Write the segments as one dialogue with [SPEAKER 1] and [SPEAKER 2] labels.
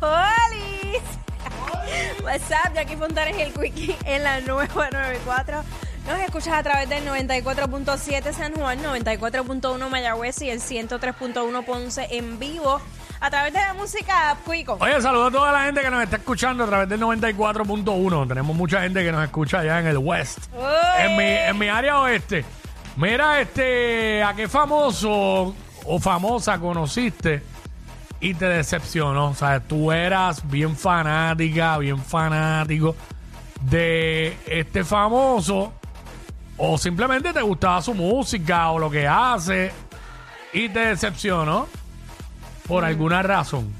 [SPEAKER 1] ¡Polis! What's up, Jackie Fontanes y el Quickie en la nueva 94. Nos escuchas a través del 94.7 San Juan, 94.1 Mayagüez y el 103.1 Ponce en vivo a través de la música Quico.
[SPEAKER 2] Oye, saludo a toda la gente que nos está escuchando a través del 94.1. Tenemos mucha gente que nos escucha allá en el West. En mi, en mi área oeste. Mira, este, ¿a qué famoso o famosa conociste y te decepcionó? O sea, tú eras bien fanática, bien fanático de este famoso o simplemente te gustaba su música o lo que hace y te decepcionó por alguna razón.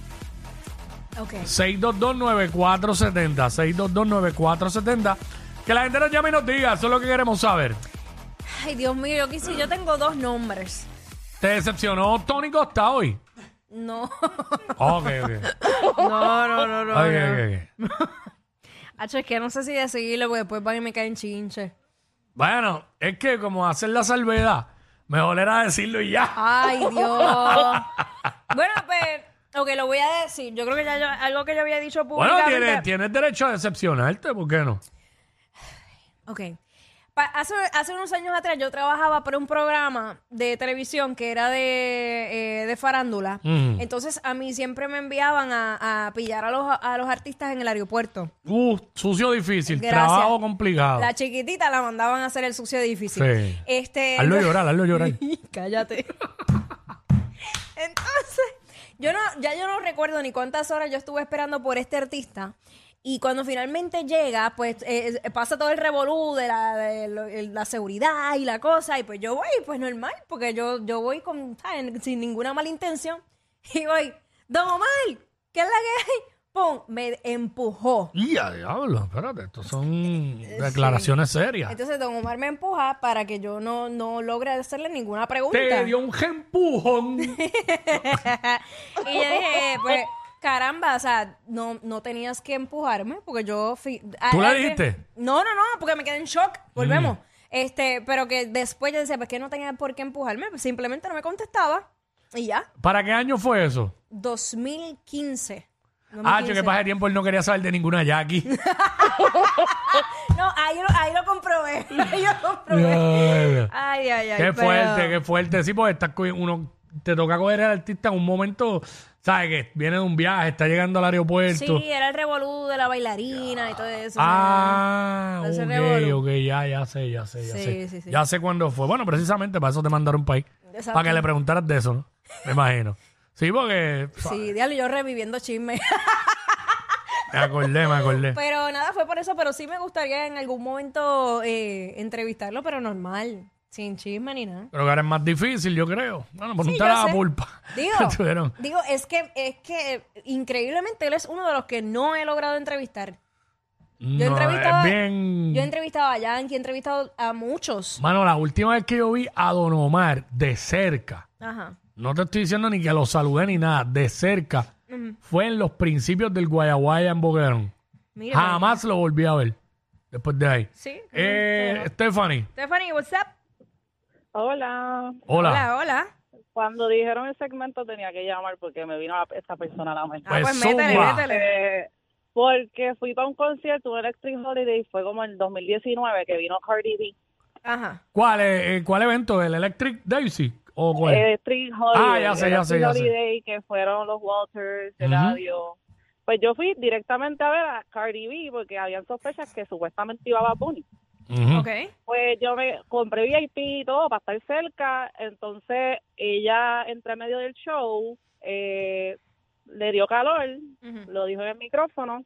[SPEAKER 1] Ok.
[SPEAKER 2] 6229470, 6229470. Que la gente nos llame y nos diga, eso es lo que queremos saber.
[SPEAKER 1] Ay, Dios mío, yo quise, yo tengo dos nombres.
[SPEAKER 2] ¿Te decepcionó Tony Costa hoy?
[SPEAKER 1] No.
[SPEAKER 2] Ok, ok.
[SPEAKER 1] No, no, no, no.
[SPEAKER 2] Ok,
[SPEAKER 1] no.
[SPEAKER 2] ok, ok.
[SPEAKER 1] Hacho, es que no sé si decirlo porque después van y me caen chinche.
[SPEAKER 2] Bueno, es que como hacer la salvedad, mejor era decirlo y ya.
[SPEAKER 1] Ay, Dios. bueno, pues, ok, lo voy a decir. Yo creo que ya yo- algo que yo había dicho
[SPEAKER 2] Bueno,
[SPEAKER 1] públicamente.
[SPEAKER 2] tienes, tienes derecho a decepcionarte, ¿por qué no?
[SPEAKER 1] Ok. Hace, hace unos años atrás yo trabajaba para un programa de televisión que era de, eh, de farándula. Entonces a mí siempre me enviaban a, a pillar a los, a los artistas en el aeropuerto.
[SPEAKER 2] Uh, sucio difícil,
[SPEAKER 1] Gracias.
[SPEAKER 2] trabajo complicado.
[SPEAKER 1] La chiquitita la mandaban a hacer el sucio difícil.
[SPEAKER 2] Sí.
[SPEAKER 1] Este,
[SPEAKER 2] Hazlo llorar, hazlo llorar.
[SPEAKER 1] Cállate. Entonces, yo no, ya yo no recuerdo ni cuántas horas yo estuve esperando por este artista. Y cuando finalmente llega, pues eh, eh, pasa todo el revolú de, la, de lo- el- la seguridad y la cosa. Y pues yo voy, pues normal, porque yo, yo voy con, ¿sabes? sin ninguna mala intención. Y voy, Don Omar, ¿qué es la que hay? ¡Pum! Me empujó.
[SPEAKER 2] Y a diablo, espérate, estos son declaraciones serias.
[SPEAKER 1] Entonces Don Omar me empuja para que yo no, no logre hacerle ninguna pregunta.
[SPEAKER 2] Te dio un empujón.
[SPEAKER 1] Y yo dije, pues, caramba, o sea, no, no tenías que empujarme porque yo... fui-
[SPEAKER 2] ¿Tú le
[SPEAKER 1] a- a-
[SPEAKER 2] dijiste?
[SPEAKER 1] No, no, no, porque me quedé en shock. Volvemos. Este, pero que después yo decía, pues que no tenía por qué empujarme, pues simplemente no me contestaba y ya.
[SPEAKER 2] ¿Para qué año fue eso?
[SPEAKER 1] 2015.
[SPEAKER 2] Ah, yo
[SPEAKER 1] 2015.
[SPEAKER 2] que pasa tiempo él no quería saber de ninguna Jackie.
[SPEAKER 1] No, ahí lo, ahí lo comprobé. Ahí lo comprobé. Ay, ay, ay.
[SPEAKER 2] qué
[SPEAKER 1] pero-
[SPEAKER 2] fuerte, qué fuerte. Sí, porque estás uno te toca coger al artista en un momento, ¿sabes? Que viene de un viaje, está llegando al aeropuerto.
[SPEAKER 1] Sí, era el revolú de la bailarina y todo eso.
[SPEAKER 2] Ah,
[SPEAKER 1] Ese
[SPEAKER 2] ok,
[SPEAKER 1] revolú.
[SPEAKER 2] ok, ya, ya sé, ya sé, ya
[SPEAKER 1] Sí,
[SPEAKER 2] sé.
[SPEAKER 1] sí, sí.
[SPEAKER 2] Ya sé cuándo fue. Bueno, precisamente para eso te mandaron para ahí.
[SPEAKER 1] Exacto.
[SPEAKER 2] Para que le preguntaras de eso, ¿no? Me imagino. Sí, porque
[SPEAKER 1] Sí, diablo, yo reviviendo chisme.
[SPEAKER 2] me acordé, me acordé.
[SPEAKER 1] Pero nada, fue por eso, pero sí me gustaría en algún momento eh, entrevistarlo, pero normal, sin chisme ni nada.
[SPEAKER 2] Pero que ahora es más difícil, yo creo. Bueno, por
[SPEAKER 1] Sí,
[SPEAKER 2] un
[SPEAKER 1] yo
[SPEAKER 2] la
[SPEAKER 1] sé.
[SPEAKER 2] pulpa.
[SPEAKER 1] Digo, digo, es que, es que increíblemente él es uno de los que no he logrado entrevistar. Yo he
[SPEAKER 2] No,
[SPEAKER 1] entrevistado,
[SPEAKER 2] es bien...
[SPEAKER 1] yo he entrevistado a Yankee, he entrevistado a muchos.
[SPEAKER 2] Mano, la última vez que yo vi a Don Omar de cerca,
[SPEAKER 1] Ajá.
[SPEAKER 2] no te estoy diciendo ni que lo saludé ni nada, de cerca, fue en los principios del Guayaguaya en Boquerón.
[SPEAKER 1] Mira,
[SPEAKER 2] Jamás lo volví a ver después de ahí.
[SPEAKER 1] Sí.
[SPEAKER 2] Eh, Stephanie,
[SPEAKER 1] Stephanie, what's up?
[SPEAKER 3] Hola.
[SPEAKER 2] hola.
[SPEAKER 1] Hola, hola.
[SPEAKER 3] Cuando dijeron el segmento tenía que llamar porque me vino la- esta persona a la mente.
[SPEAKER 1] Ah,
[SPEAKER 2] Pues
[SPEAKER 1] pues métele,
[SPEAKER 2] zumba.
[SPEAKER 1] métele.
[SPEAKER 3] Eh, porque fui para un concierto, un Electric Holiday, fue como en 2019 que vino Cardi B.
[SPEAKER 1] Ajá.
[SPEAKER 2] ¿Cuál, eh, ¿Cuál evento? ¿El Electric Daisy? ¿O cuál?
[SPEAKER 3] Electric Holiday.
[SPEAKER 2] Ah, ya sé, ya sé, ya sé.
[SPEAKER 3] Electric Holiday, que fueron los Walters,
[SPEAKER 2] Ujú.
[SPEAKER 3] Eladio. Pues yo fui directamente a ver a Cardi B porque habían sospechas que supuestamente iba a Bunny.
[SPEAKER 2] Ujú.
[SPEAKER 1] Ok.
[SPEAKER 3] Pues yo me compré VIP y todo para estar cerca. Entonces ella, entre medio del show, eh, le dio calor, lo dijo en el micrófono.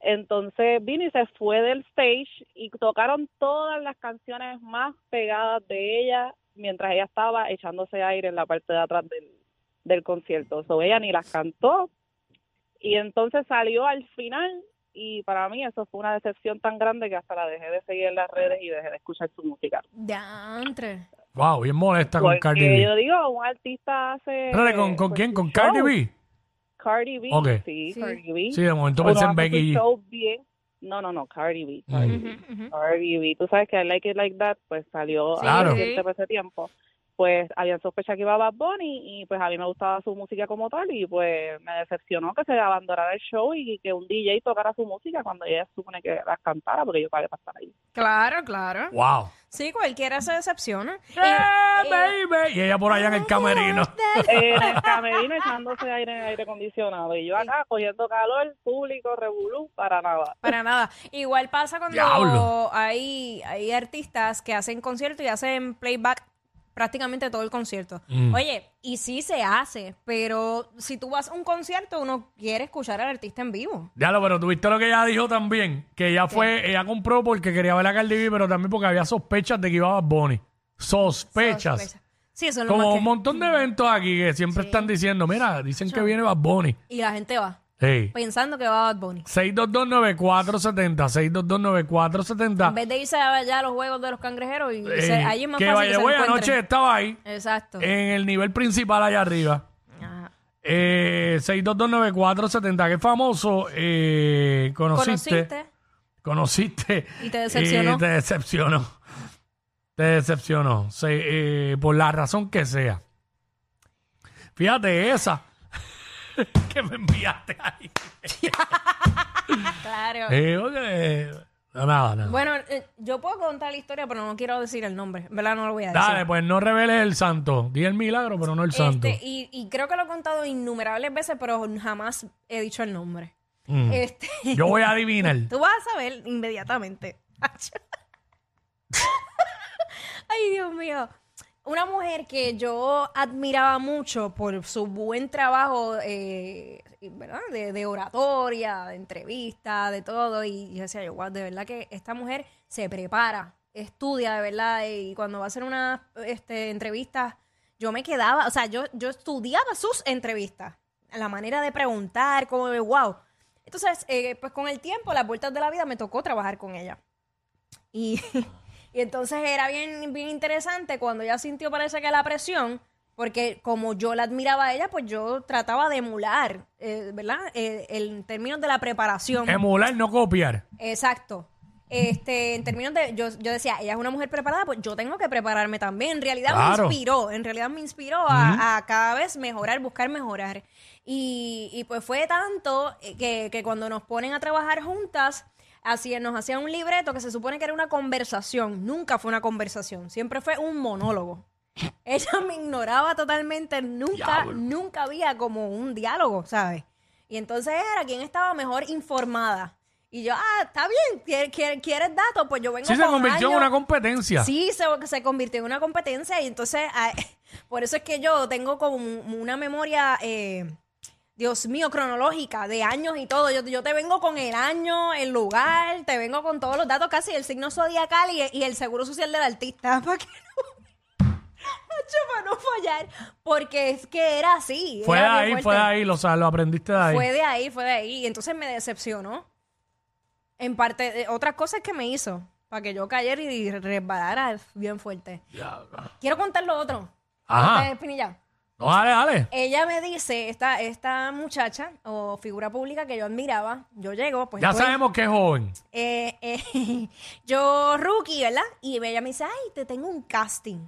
[SPEAKER 3] Entonces vino y se fue del stage y tocaron todas las canciones más pegadas de ella mientras ella estaba echándose aire en la parte de atrás del, del concierto. So, ella ni las cantó. Y entonces salió al final y para mí eso fue una decepción tan grande que hasta la dejé de seguir en las redes y dejé de escuchar su música.
[SPEAKER 1] Diantre.
[SPEAKER 2] Wow, bien molesta con Cardi B.
[SPEAKER 3] yo digo, un artista hace...
[SPEAKER 2] Espérate, ¿con, con
[SPEAKER 3] pues,
[SPEAKER 2] quién? ¿Con Cardi. B?
[SPEAKER 3] Cardi B,
[SPEAKER 2] Ok.
[SPEAKER 3] sí,
[SPEAKER 1] Sí.
[SPEAKER 3] Cardi B.
[SPEAKER 2] Sí, de momento
[SPEAKER 3] Uno
[SPEAKER 2] pensé en
[SPEAKER 3] hace
[SPEAKER 2] Becky G.
[SPEAKER 3] No, no, no, Cardi B. Cardi, B.
[SPEAKER 1] Ujú, ujú.
[SPEAKER 3] Cardi B. Tú sabes que I Like It Like That, pues salió
[SPEAKER 1] Sí,
[SPEAKER 3] a
[SPEAKER 2] Claro.
[SPEAKER 3] ese tiempo. Pues habían sospechado que iba Bad Bunny y pues a mí me gustaba su música como tal y pues me decepcionó que se abandonara el show y que un DJ tocara su música cuando ella supone que las cantara porque yo pagué para estar ahí.
[SPEAKER 1] Claro, claro.
[SPEAKER 2] Wow.
[SPEAKER 1] Sí, cualquiera se decepciona.
[SPEAKER 2] Yeah,
[SPEAKER 1] Eh,
[SPEAKER 2] baby. Y ella por allá en el camerino.
[SPEAKER 3] en el camerino echándose aire en aire acondicionado y yo acá cogiendo calor, público, revolú, para nada.
[SPEAKER 1] Para nada. Igual pasa cuando
[SPEAKER 2] Diablo.
[SPEAKER 1] hay, hay artistas que hacen conciertos y hacen playback prácticamente todo el concierto.
[SPEAKER 2] Mm.
[SPEAKER 1] Oye, y sí se hace, pero si tú vas a un concierto, uno quiere escuchar al artista en vivo.
[SPEAKER 2] Diablo, pero tuviste lo que ella dijo también, que ella fue, ella compró porque quería ver a Cardi B, pero también porque había sospechas de que iba a Bunny. Sospechas.
[SPEAKER 1] Sospecha. Sí, eso es lo
[SPEAKER 2] Como
[SPEAKER 1] más
[SPEAKER 2] un
[SPEAKER 1] que-
[SPEAKER 2] montón de eventos aquí que siempre están diciendo, mira, dicen que viene Bad Bunny.
[SPEAKER 1] Y la gente va
[SPEAKER 2] Hey.
[SPEAKER 1] pensando que va Bad Bunny.
[SPEAKER 2] 6229470, 6229470.
[SPEAKER 1] En vez de irse allá a los juegos de los cangrejeros y
[SPEAKER 2] Eh,
[SPEAKER 1] se- ahí es más
[SPEAKER 2] que
[SPEAKER 1] fácil que se encuentren.
[SPEAKER 2] anoche estaba ahí,
[SPEAKER 1] Exacto.
[SPEAKER 2] en el nivel principal allá arriba.
[SPEAKER 1] Ajá.
[SPEAKER 2] Eh, 6229470, qué famoso eh, conociste.
[SPEAKER 1] ¿Conociste?
[SPEAKER 2] Conociste.
[SPEAKER 1] Y te decepcionó.
[SPEAKER 2] Y te decepcionó. Te decepcionó. Se- eh, por la razón que sea. Fíjate esa que me enviaste ahí.
[SPEAKER 1] Claro.
[SPEAKER 2] Eh, oye, nada, nada.
[SPEAKER 1] Bueno, eh, yo puedo contar la historia, pero no quiero decir el nombre. Verdad no lo voy a decir.
[SPEAKER 2] Dale, pues no reveles el santo. Di el milagro, pero no el santo.
[SPEAKER 1] Este, y, y creo que lo he contado innumerables veces, pero jamás he dicho el nombre.
[SPEAKER 2] Mm.
[SPEAKER 1] Este,
[SPEAKER 2] Yo voy a adivinar.
[SPEAKER 1] tú vas a saber inmediatamente. Ay, Dios mío. Una mujer que yo admiraba mucho por su buen trabajo, eh, ¿verdad? De, oratoria, de entrevista, de todo. Y yo decía, yo, wow, de verdad que esta mujer se prepara, estudia de verdad. Y cuando va a hacer una este, entrevista, yo me quedaba, o sea, yo, yo estudiaba sus entrevistas, la manera de preguntar, como wow. Entonces, eh, pues con el tiempo, las vueltas de la vida, me tocó trabajar con ella. Y, y entonces era bien, bien interesante cuando ella sintió, parece que la presión, porque como yo la admiraba a ella, pues yo trataba de emular, eh, ¿verdad? Eh, en términos de la preparación.
[SPEAKER 2] Emular, no copiar.
[SPEAKER 1] Exacto. Este, en términos de, yo, yo decía, ella es una mujer preparada, pues yo tengo que prepararme también. En realidad
[SPEAKER 2] Claro.
[SPEAKER 1] me inspiró, en realidad me inspiró a, a cada vez mejorar, buscar mejorar. Y, y pues fue tanto eh, que, que cuando nos ponen a trabajar juntas, así nos hacían un libreto que se supone que era una conversación. Nunca fue una conversación, siempre fue un monólogo. Ella me ignoraba totalmente, nunca,
[SPEAKER 2] Diablo.
[SPEAKER 1] nunca había como un diálogo, ¿sabes? Y entonces era quien estaba mejor informada. Y yo, ah, está bien, ¿quieres, datos? Pues yo vengo
[SPEAKER 2] Sí, se
[SPEAKER 1] con
[SPEAKER 2] convirtió en una competencia.
[SPEAKER 1] Sí, se, se convirtió en una competencia y entonces ah, por eso es que yo tengo como un- una memoria, eh, Dios mío, cronológica de años y todo. Yo, yo te vengo con el año, el lugar, te vengo con todos los datos casi, el signo zodiacal y, y el seguro social del artista. ¿Para que no? Para no fallar, porque es que era así.
[SPEAKER 2] Fue de
[SPEAKER 1] era
[SPEAKER 2] ahí, fue de ahí, lo, o sea, lo aprendiste de ahí.
[SPEAKER 1] Fue de ahí, fue de ahí. Y entonces me decepcionó. En parte, de otras cosas que me hizo. Para que yo cayera y resbalara bien fuerte. Quiero contar lo otro.
[SPEAKER 2] Ajá.
[SPEAKER 1] Este, Pinilla.
[SPEAKER 2] No, dale, dale.
[SPEAKER 1] Ella me dice, esta, esta muchacha o figura pública que yo admiraba, yo llego, pues
[SPEAKER 2] ya sabemos que es joven.
[SPEAKER 1] eh, eh, yo rookie, ¿verdad? Y ella me dice, ay, te tengo un casting.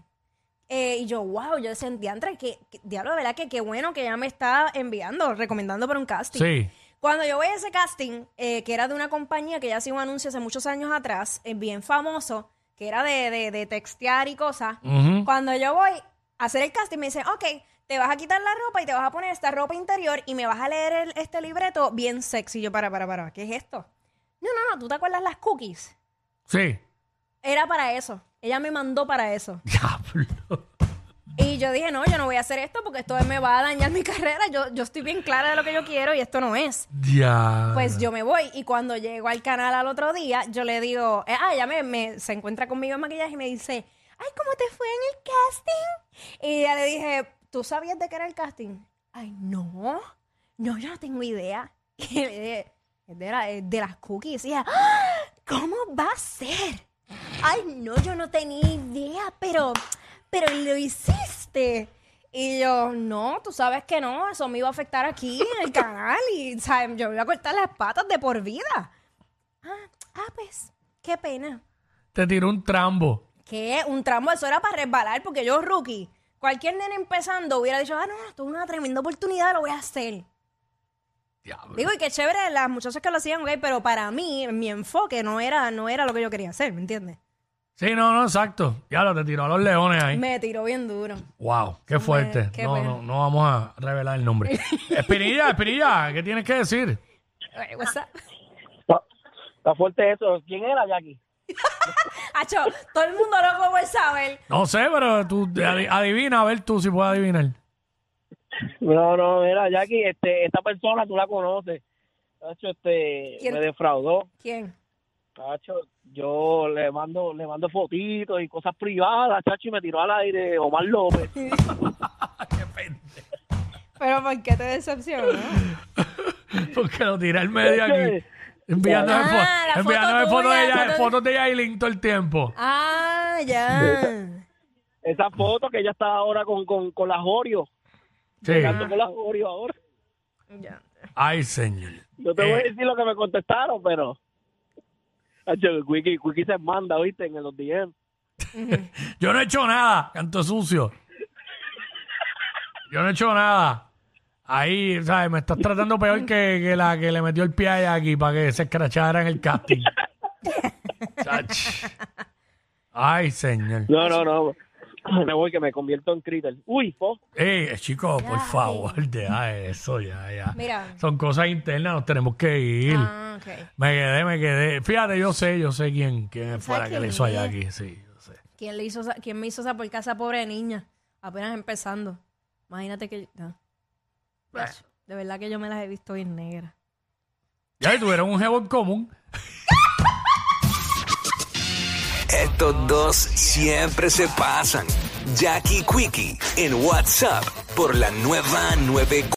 [SPEAKER 1] Eh, y yo, wow, yo decía, diantre, que, que- diablo, de verdad que qué bueno que ella me está enviando, recomendando para un casting.
[SPEAKER 2] Sí.
[SPEAKER 1] Cuando yo voy a ese casting, que era de una compañía que ya hacía un anuncio hace muchos años atrás, bien famoso, que era de, de, de textear y cosas,
[SPEAKER 2] Ujú.
[SPEAKER 1] cuando yo voy a hacer el casting, me dicen, ok, te vas a quitar la ropa y te vas a poner esta ropa interior y me vas a leer el- este libreto bien sexy. Yo, para, para, para, ¿qué es esto? No, no, no, ¿tú te acuerdas las cookies?
[SPEAKER 2] Sí.
[SPEAKER 1] Era para eso. Ella me mandó para eso.
[SPEAKER 2] Diablo.
[SPEAKER 1] Y yo dije, no, yo no voy a hacer esto porque esto me va a dañar mi carrera. Yo, yo estoy bien clara de lo que yo quiero y esto no es.
[SPEAKER 2] Diablo.
[SPEAKER 1] Pues yo me voy y cuando llego al canal al otro día, yo le digo, eh, ah, ella me, me- se encuentra conmigo en maquillaje y me dice, ay, ¿cómo te fue en el casting? Y ya le dije, ¿tú sabías de qué era el casting? Ay, no, no, yo no tengo idea. Y le dije, es de, la- es de las cookies. Y ella, "Ah, ¿cómo va a ser? Ay, no, yo no tenía idea, pero, pero lo hiciste. Y yo, no, tú sabes que no, eso me iba a afectar aquí en el canal y, ¿sabes? Yo me iba a cortar las patas de por vida. Ah, ah, pues, qué pena.
[SPEAKER 2] Te tiró un trambo.
[SPEAKER 1] ¿Qué? Un tramo, eso era para resbalar porque yo, rookie, cualquier nene empezando hubiera dicho, ah, no, esto es una tremenda oportunidad, lo voy a hacer.
[SPEAKER 2] Diablo.
[SPEAKER 1] Digo, y qué chévere las muchachas que lo hacían, ok, pero para mí, mi enfoque no era, no era lo que yo quería hacer, ¿me entiendes?
[SPEAKER 2] Sí, no, no, exacto. Ya lo te tiró a los leones ahí.
[SPEAKER 1] Me tiró bien duro.
[SPEAKER 2] Wow, qué fuerte.
[SPEAKER 1] qué
[SPEAKER 2] no,
[SPEAKER 1] pena.
[SPEAKER 2] no, no vamos a revelar el nombre. Espinilla, Espinilla, ¿qué tienes que decir?
[SPEAKER 1] Ay, what's up?
[SPEAKER 4] Está fuerte eso. ¿Quién era Jackie?
[SPEAKER 1] Acho, todo el mundo loco por saber.
[SPEAKER 2] No sé, pero tú adi- adivina, a ver tú si puedes adivinar.
[SPEAKER 4] No, no, mira, Jackie, este, esta persona tú la conoces. Tacho, este,
[SPEAKER 1] ¿Quién?
[SPEAKER 4] me defraudó.
[SPEAKER 1] ¿Quién?
[SPEAKER 4] Tacho, yo le mando, le mando fotitos y cosas privadas, chacho, y me tiró al aire Omar López.
[SPEAKER 2] qué pende.
[SPEAKER 1] Pero ¿por qué te decepcionó?
[SPEAKER 2] Porque lo tiré al medio aquí. Enviándome,
[SPEAKER 1] Ah, la foto
[SPEAKER 2] enviándome fotos
[SPEAKER 1] tuya,
[SPEAKER 2] de, ella-
[SPEAKER 1] foto de-
[SPEAKER 2] fotos de Yailin todo el tiempo.
[SPEAKER 1] Ah, ya.
[SPEAKER 4] Esa foto que ella está ahora con, con, con las Oreo.
[SPEAKER 2] Sí.
[SPEAKER 4] Con las Oreo ahora.
[SPEAKER 1] ya.
[SPEAKER 2] Ay, señor.
[SPEAKER 4] No te
[SPEAKER 2] Eh.
[SPEAKER 4] voy a decir lo que me contestaron, pero... Wiki, Wiki se manda, ¿viste? En los DM.
[SPEAKER 2] Yo no he hecho nada, canto sucio. Yo no he hecho nada. Ahí, ¿sabes? Me estás tratando peor que, que la que le metió el pie a aquí para que se escrachara en el casting. Chach. Ay, señor.
[SPEAKER 4] No, no, no. Me voy que me convierto en critter. Uy, po.
[SPEAKER 2] Ey, chico, por
[SPEAKER 1] Ya,
[SPEAKER 2] favor, deja eso, ya, ya.
[SPEAKER 1] Mira.
[SPEAKER 2] Son cosas internas, nos tenemos que ir.
[SPEAKER 1] Ah, ok.
[SPEAKER 2] Me quedé, me quedé. Fíjate, yo sé, yo sé quién, quién fue la
[SPEAKER 1] ¿Sabes
[SPEAKER 2] que le hizo
[SPEAKER 1] es?
[SPEAKER 2] allá aquí, sí, yo sé.
[SPEAKER 1] ¿Quién, le hizo, esa- ¿Quién me hizo esa por casa, pobre niña? Apenas empezando. Imagínate que... no. De verdad que yo me las he visto bien negras.
[SPEAKER 2] Ya, tuvieron un jevo en común.
[SPEAKER 5] Estos dos siempre se pasan. Jackie Quickie en WhatsApp por la nueva 9